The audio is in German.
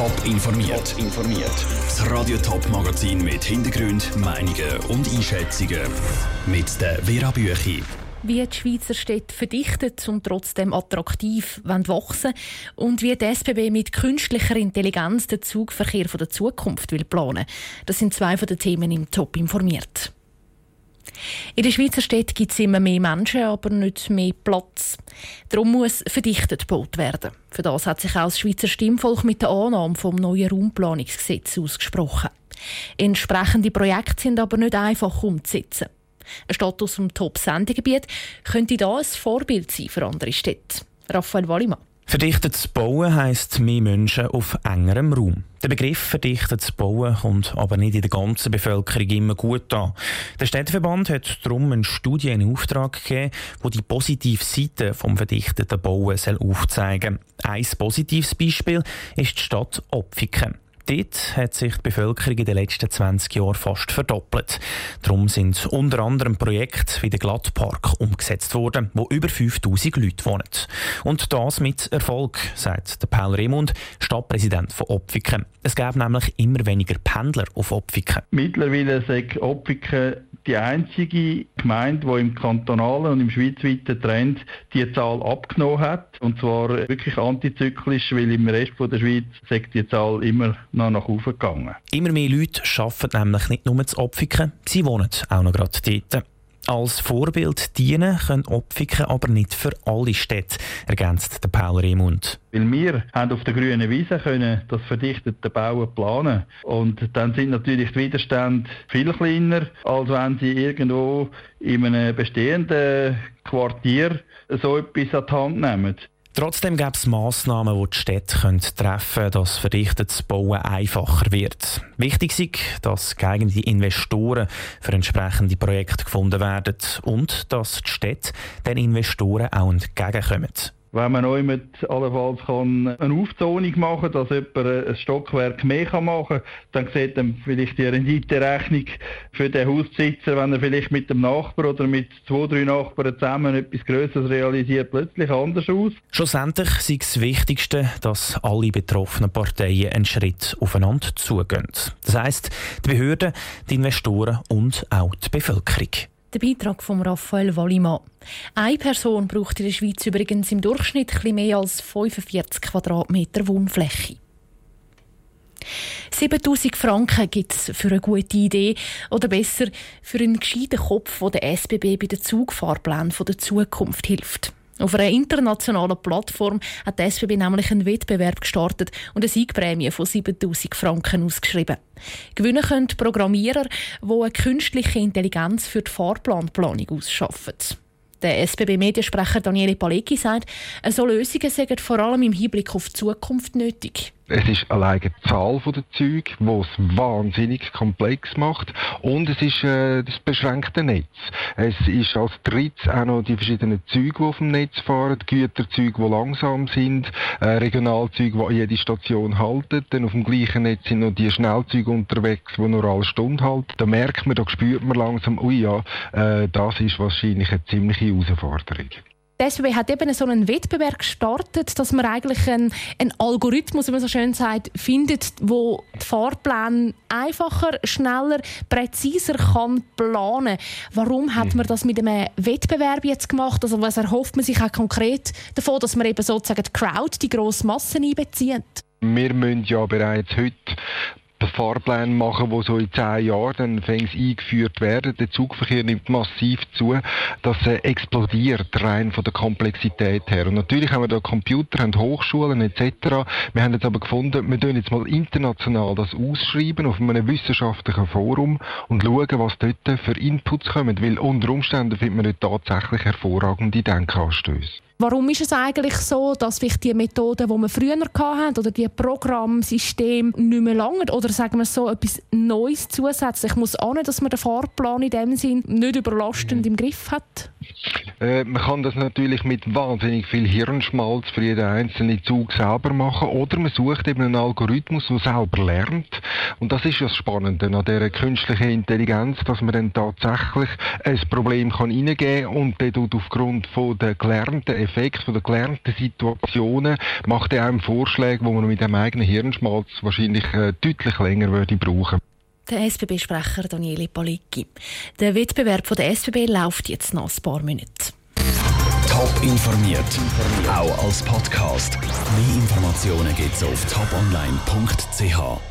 Top informiert. informiert. Das Radio Top Magazin mit Hintergrund, Meinungen und Einschätzungen mit der Vera Büchi. Wie die Schweizer Städte verdichtet und trotzdem attraktiv wachsen und wie die SBB mit künstlicher Intelligenz den Zugverkehr der Zukunft will planen. Das sind zwei von den Themen im Top informiert. In den Schweizer Städten gibt es immer mehr Menschen, aber nicht mehr Platz. Darum muss verdichtet gebaut werden. Für das hat sich auch das Schweizer Stimmvolk mit der Annahme vom neuen Raumplanungsgesetz ausgesprochen. Entsprechende Projekte sind aber nicht einfach umzusetzen. Ein Status im Top-Sendegebiet könnte da ein Vorbild sein für andere Städte. Raphael Wallimann. Verdichtetes Bauen heisst mehr Menschen auf engerem Raum. Der Begriff verdichtetes Bauen kommt aber nicht in der ganzen Bevölkerung immer gut an. Der Städteverband hat darum eine Studie in Auftrag gegeben, die die positive Seite vom verdichteten Bauen aufzeigen soll. Ein positives Beispiel ist die Stadt Opfiken. Dort hat sich die Bevölkerung in den letzten 20 Jahren fast verdoppelt. Darum sind unter anderem Projekte wie der Glattpark umgesetzt worden, wo über 5000 Leute wohnen. Und das mit Erfolg, sagt der Paul Remund, Stadtpräsident von Opfiken. Es gäbe nämlich immer weniger Pendler auf Opfiken. Mittlerweile sagt Opfiken die einzige Gemeinde, die im kantonalen und im schweizweiten Trend die Zahl abgenommen hat. Und zwar wirklich antizyklisch, weil im Rest der Schweiz sagt die Zahl immer noch nach oben gegangen. Immer mehr Leute arbeiten nämlich nicht nur zu Opfiken, sie wohnen auch noch gerade dort. Als Vorbild dienen können Opfiken aber nicht für alle Städte, ergänzt der Paul Remund. Weil wir haben auf der grünen Wiese können das verdichtete Bauen planen und dann sind natürlich die Widerstände viel kleiner, als wenn sie irgendwo in einem bestehenden Quartier so etwas an die Hand nehmen. Trotzdem gibt es Massnahmen, die die Städte treffen können, dass verdichtetes Bauen einfacher wird. Wichtig ist, dass geeignete Investoren für entsprechende Projekte gefunden werden und dass die Städte den Investoren auch entgegenkommen. Wenn man neu mit allenfalls kann eine Aufzonung machen kann, dass jemand ein Stockwerk mehr machen kann, dann sieht dann vielleicht die Renditerechnung für den Hausbesitzer, wenn er vielleicht mit dem Nachbar oder mit zwei, drei Nachbarn zusammen etwas Größeres realisiert, plötzlich anders aus. Schlussendlich ist das Wichtigste, dass alle betroffenen Parteien einen Schritt aufeinander zugehen. Das heisst, die Behörden, die Investoren und auch die Bevölkerung. Der Beitrag von Raphael Wallimann. Eine Person braucht in der Schweiz übrigens im Durchschnitt etwas mehr als 45 Quadratmeter Wohnfläche. 7000 Franken gibt es für eine gute Idee oder besser für einen gescheiten Kopf, der der SBB bei den Zugfahrplänen der Zukunft hilft. Auf einer internationalen Plattform hat die SBB nämlich einen Wettbewerb gestartet und eine Siegprämie von 7000 Franken ausgeschrieben. Gewinnen können Programmierer, die eine künstliche Intelligenz für die Fahrplanplanung ausschaffen. Der SBB-Mediensprecher Daniele Palecki sagt, so Lösungen sind vor allem im Hinblick auf die Zukunft nötig. Es ist alleine die Zahl der Züge, die es wahnsinnig komplex macht. Und es ist äh, das beschränkte Netz. Es ist als drittes auch noch die verschiedenen Züge, die auf dem Netz fahren, Güterzüge, die langsam sind, äh, Regionalzüge, die jede Station halten. Dann auf dem gleichen Netz sind noch die Schnellzüge unterwegs, die nur alle Stunde halten. Da merkt man, da spürt man langsam, ui ja, äh, das ist wahrscheinlich eine ziemliche Herausforderung. Die SBB hat eben so einen Wettbewerb gestartet, dass man eigentlich einen, einen Algorithmus, wie man so schön sagt, findet, wo die Fahrpläne einfacher, schneller, präziser kann planen. Warum hat man das mit einem Wettbewerb jetzt gemacht? Also was erhofft man sich auch konkret davon, dass man eben sozusagen die Crowd, die grosse Masse einbezieht? Wir müssen ja bereits heute Fahrpläne machen, die so in zehn Jahren dann eingeführt werden. Der Zugverkehr nimmt massiv zu. Das äh, explodiert rein von der Komplexität her. Und natürlich haben wir da Computer, haben Hochschulen etc. Wir haben jetzt aber gefunden, wir tun jetzt mal international das ausschreiben auf einem wissenschaftlichen Forum und schauen, was dort für Inputs kommen. Weil unter Umständen findet man dort tatsächlich hervorragende Denkanstöße. Warum ist es eigentlich so, dass vielleicht die Methoden, die wir früher hatten, oder die Programmsysteme nicht mehr lange oder sagen wir so etwas Neues zusätzlich? Muss auch nicht, dass man den Fahrplan in dem Sinn nicht überlastend im Griff hat? Äh, man kann das natürlich mit wahnsinnig viel Hirnschmalz für jeden einzelnen Zug selber machen oder man sucht eben einen Algorithmus, der selber lernt. Und das ist das Spannende an dieser künstlichen Intelligenz, dass man dann tatsächlich ein Problem kann reingeben und dann aufgrund von der gelernten Effekte, von der gelernten Situationen, macht er einem Vorschläge, wo man mit dem eigenen Hirnschmalz wahrscheinlich äh, deutlich länger würde brauchen. Der SBB-Sprecher Daniele Palicki. Der Wettbewerb von der SBB läuft jetzt noch ein paar Minuten. Top informiert, auch als Podcast. Mehr Informationen gibt's auf toponline.ch.